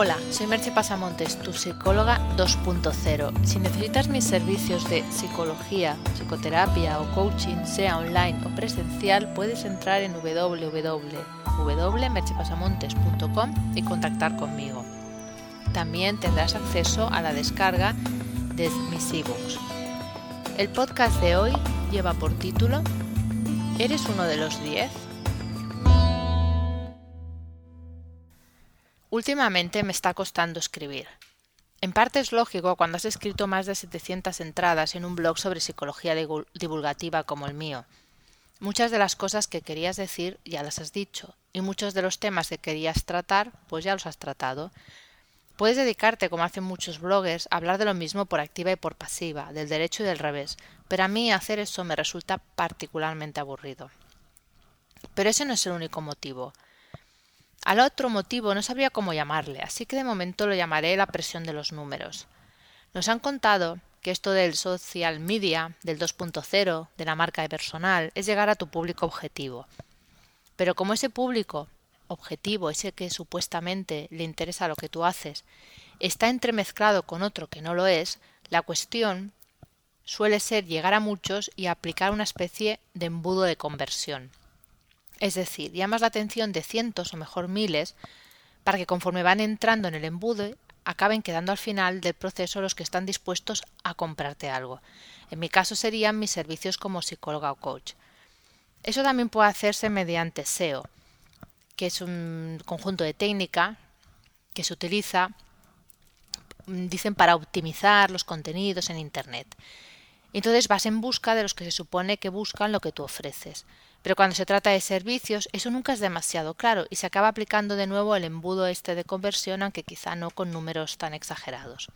Hola, soy Merche Pasamontes, tu psicóloga 2.0. Si necesitas mis servicios de psicología, psicoterapia o coaching, sea online o presencial, puedes entrar en www.merchepasamontes.com y contactar conmigo. También tendrás acceso a la descarga de mis ebooks. El podcast de hoy lleva por título ¿Eres uno de los 10? Últimamente me está costando escribir. En parte es lógico cuando has escrito más de 700 entradas en un blog sobre psicología divulgativa como el mío. Muchas de las cosas que querías decir ya las has dicho, y muchos de los temas que querías tratar, pues ya los has tratado. Puedes dedicarte, como hacen muchos bloggers, a hablar de lo mismo por activa y por pasiva, del derecho y del revés, pero a mí hacer eso me resulta particularmente aburrido. Pero ese no es el único motivo. Al otro motivo no sabría cómo llamarle, así que de momento lo llamaré la presión de los números. Nos han contado que esto del social media, del 2.0, de la marca de personal, es llegar a tu público objetivo. Pero como ese público objetivo, ese que supuestamente le interesa lo que tú haces, está entremezclado con otro que no lo es, la cuestión suele ser llegar a muchos y aplicar una especie de embudo de conversión. Es decir, llamas la atención de cientos o mejor miles para que conforme van entrando en el embudo acaben quedando al final del proceso los que están dispuestos a comprarte algo. En mi caso serían mis servicios como psicóloga o coach. Eso también puede hacerse mediante SEO, que es un conjunto de técnica que se utiliza, dicen, para optimizar los contenidos en Internet. Entonces vas en busca de los que se supone que buscan lo que tú ofreces. Pero cuando se trata de servicios, eso nunca es demasiado claro y se acaba aplicando de nuevo el embudo este de conversión, aunque quizá no con números tan exagerados.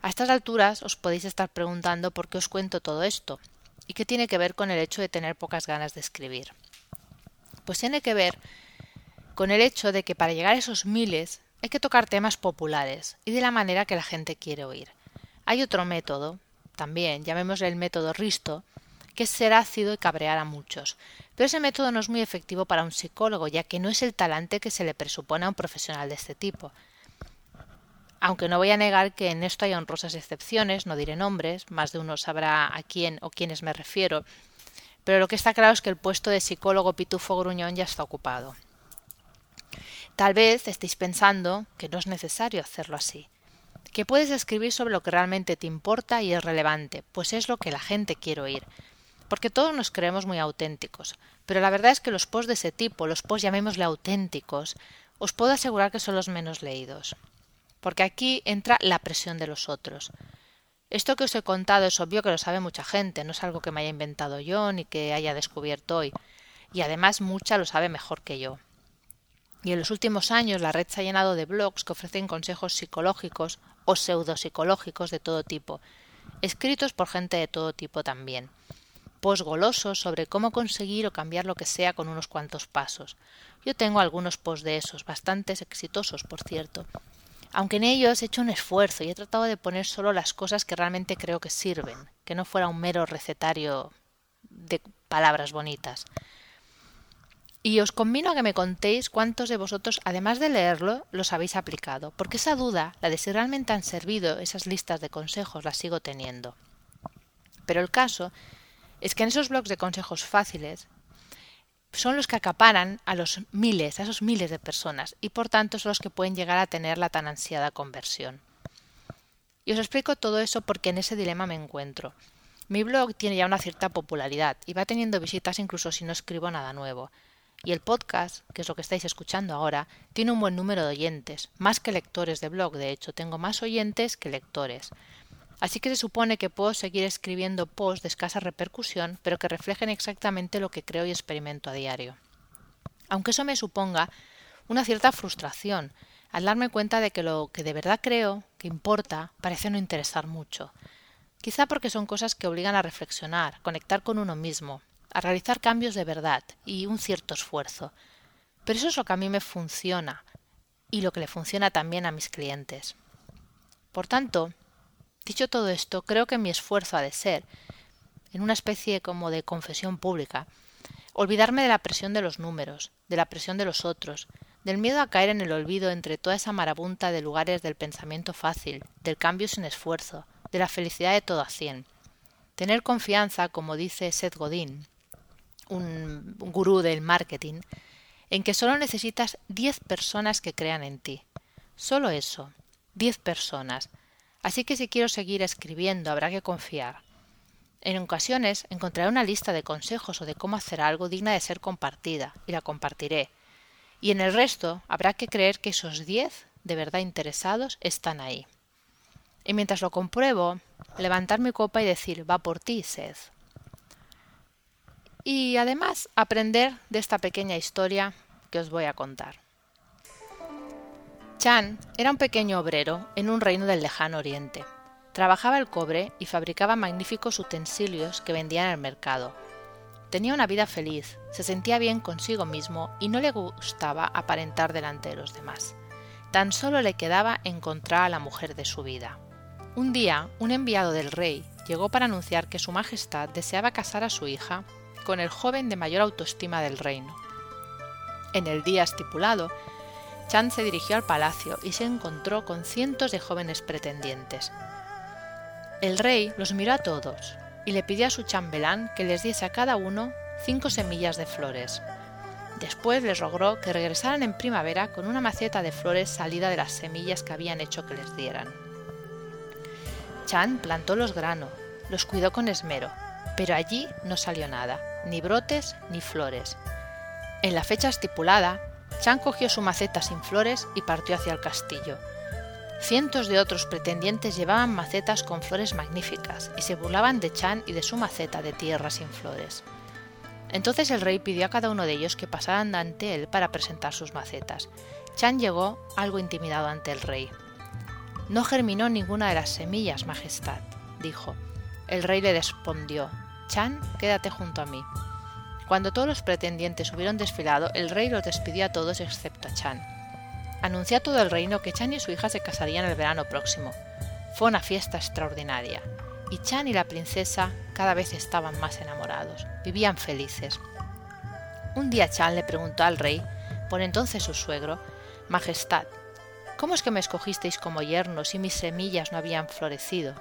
A estas alturas os podéis estar preguntando por qué os cuento todo esto y qué tiene que ver con el hecho de tener pocas ganas de escribir. Pues tiene que ver con el hecho de que para llegar a esos miles hay que tocar temas populares y de la manera que la gente quiere oír. Hay otro método, también, llamémosle el método Risto, que ser ácido y cabrear a muchos. Pero ese método no es muy efectivo para un psicólogo, ya que no es el talante que se le presupone a un profesional de este tipo. Aunque no voy a negar que en esto hay honrosas excepciones, no diré nombres, más de uno sabrá a quién o quiénes me refiero, pero lo que está claro es que el puesto de psicólogo pitufo gruñón ya está ocupado. Tal vez estéis pensando que no es necesario hacerlo así, que puedes escribir sobre lo que realmente te importa y es relevante, pues es lo que la gente quiere oír, porque todos nos creemos muy auténticos, pero la verdad es que los posts de ese tipo, los posts llamémosle auténticos, os puedo asegurar que son los menos leídos, porque aquí entra la presión de los otros. Esto que os he contado es obvio que lo sabe mucha gente, no es algo que me haya inventado yo ni que haya descubierto hoy, y además mucha lo sabe mejor que yo. Y en los últimos años la red se ha llenado de blogs que ofrecen consejos psicológicos o pseudopsicológicos de todo tipo, escritos por gente de todo tipo también post golosos sobre cómo conseguir o cambiar lo que sea con unos cuantos pasos. Yo tengo algunos posts de esos, bastante exitosos, por cierto. Aunque en ellos he hecho un esfuerzo y he tratado de poner solo las cosas que realmente creo que sirven, que no fuera un mero recetario de palabras bonitas. Y os convino a que me contéis cuántos de vosotros, además de leerlo, los habéis aplicado, porque esa duda, la de si realmente han servido esas listas de consejos, la sigo teniendo. Pero el caso es que en esos blogs de consejos fáciles son los que acaparan a los miles, a esos miles de personas, y por tanto son los que pueden llegar a tener la tan ansiada conversión. Y os explico todo eso porque en ese dilema me encuentro. Mi blog tiene ya una cierta popularidad y va teniendo visitas incluso si no escribo nada nuevo. Y el podcast, que es lo que estáis escuchando ahora, tiene un buen número de oyentes, más que lectores de blog, de hecho, tengo más oyentes que lectores. Así que se supone que puedo seguir escribiendo posts de escasa repercusión, pero que reflejen exactamente lo que creo y experimento a diario. Aunque eso me suponga una cierta frustración al darme cuenta de que lo que de verdad creo que importa parece no interesar mucho. Quizá porque son cosas que obligan a reflexionar, conectar con uno mismo, a realizar cambios de verdad y un cierto esfuerzo. Pero eso es lo que a mí me funciona y lo que le funciona también a mis clientes. Por tanto, Dicho todo esto, creo que mi esfuerzo ha de ser, en una especie como de confesión pública, olvidarme de la presión de los números, de la presión de los otros, del miedo a caer en el olvido entre toda esa marabunta de lugares del pensamiento fácil, del cambio sin esfuerzo, de la felicidad de todo a cien. Tener confianza, como dice Seth Godin, un gurú del marketing, en que solo necesitas diez personas que crean en ti. Solo eso, diez personas. Así que si quiero seguir escribiendo habrá que confiar. En ocasiones encontraré una lista de consejos o de cómo hacer algo digna de ser compartida, y la compartiré. Y en el resto habrá que creer que esos diez de verdad interesados están ahí. Y mientras lo compruebo, levantar mi copa y decir va por ti, Seth. Y además aprender de esta pequeña historia que os voy a contar. Chan era un pequeño obrero en un reino del lejano oriente. Trabajaba el cobre y fabricaba magníficos utensilios que vendía en el mercado. Tenía una vida feliz, se sentía bien consigo mismo y no le gustaba aparentar delante de los demás. Tan solo le quedaba encontrar a la mujer de su vida. Un día, un enviado del rey llegó para anunciar que Su Majestad deseaba casar a su hija con el joven de mayor autoestima del reino. En el día estipulado, Chan se dirigió al palacio y se encontró con cientos de jóvenes pretendientes. El rey los miró a todos y le pidió a su chambelán que les diese a cada uno cinco semillas de flores. Después les rogó que regresaran en primavera con una maceta de flores salida de las semillas que habían hecho que les dieran. Chan plantó los granos, los cuidó con esmero, pero allí no salió nada, ni brotes ni flores. En la fecha estipulada, Chan cogió su maceta sin flores y partió hacia el castillo. Cientos de otros pretendientes llevaban macetas con flores magníficas y se burlaban de Chan y de su maceta de tierra sin flores. Entonces el rey pidió a cada uno de ellos que pasaran ante él para presentar sus macetas. Chan llegó algo intimidado ante el rey. No germinó ninguna de las semillas, Majestad, dijo. El rey le respondió, Chan, quédate junto a mí. Cuando todos los pretendientes hubieron desfilado, el rey los despidió a todos excepto a Chan. Anunció a todo el reino que Chan y su hija se casarían el verano próximo. Fue una fiesta extraordinaria, y Chan y la princesa cada vez estaban más enamorados. Vivían felices. Un día Chan le preguntó al rey, por entonces su suegro, Majestad, ¿Cómo es que me escogisteis como yerno si mis semillas no habían florecido?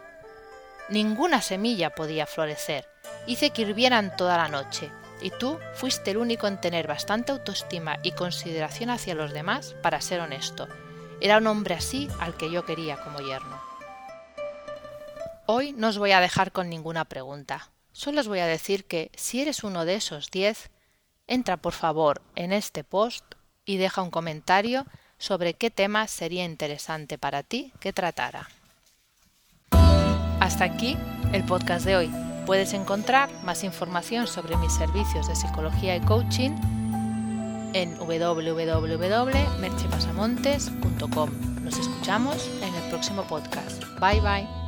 Ninguna semilla podía florecer. Hice que hirvieran toda la noche, y tú fuiste el único en tener bastante autoestima y consideración hacia los demás para ser honesto. Era un hombre así al que yo quería como yerno. Hoy no os voy a dejar con ninguna pregunta. Solo os voy a decir que si eres uno de esos diez, entra por favor en este post y deja un comentario sobre qué tema sería interesante para ti que tratara. Hasta aquí el podcast de hoy. Puedes encontrar más información sobre mis servicios de psicología y coaching en www.merchepasamontes.com. Nos escuchamos en el próximo podcast. Bye bye.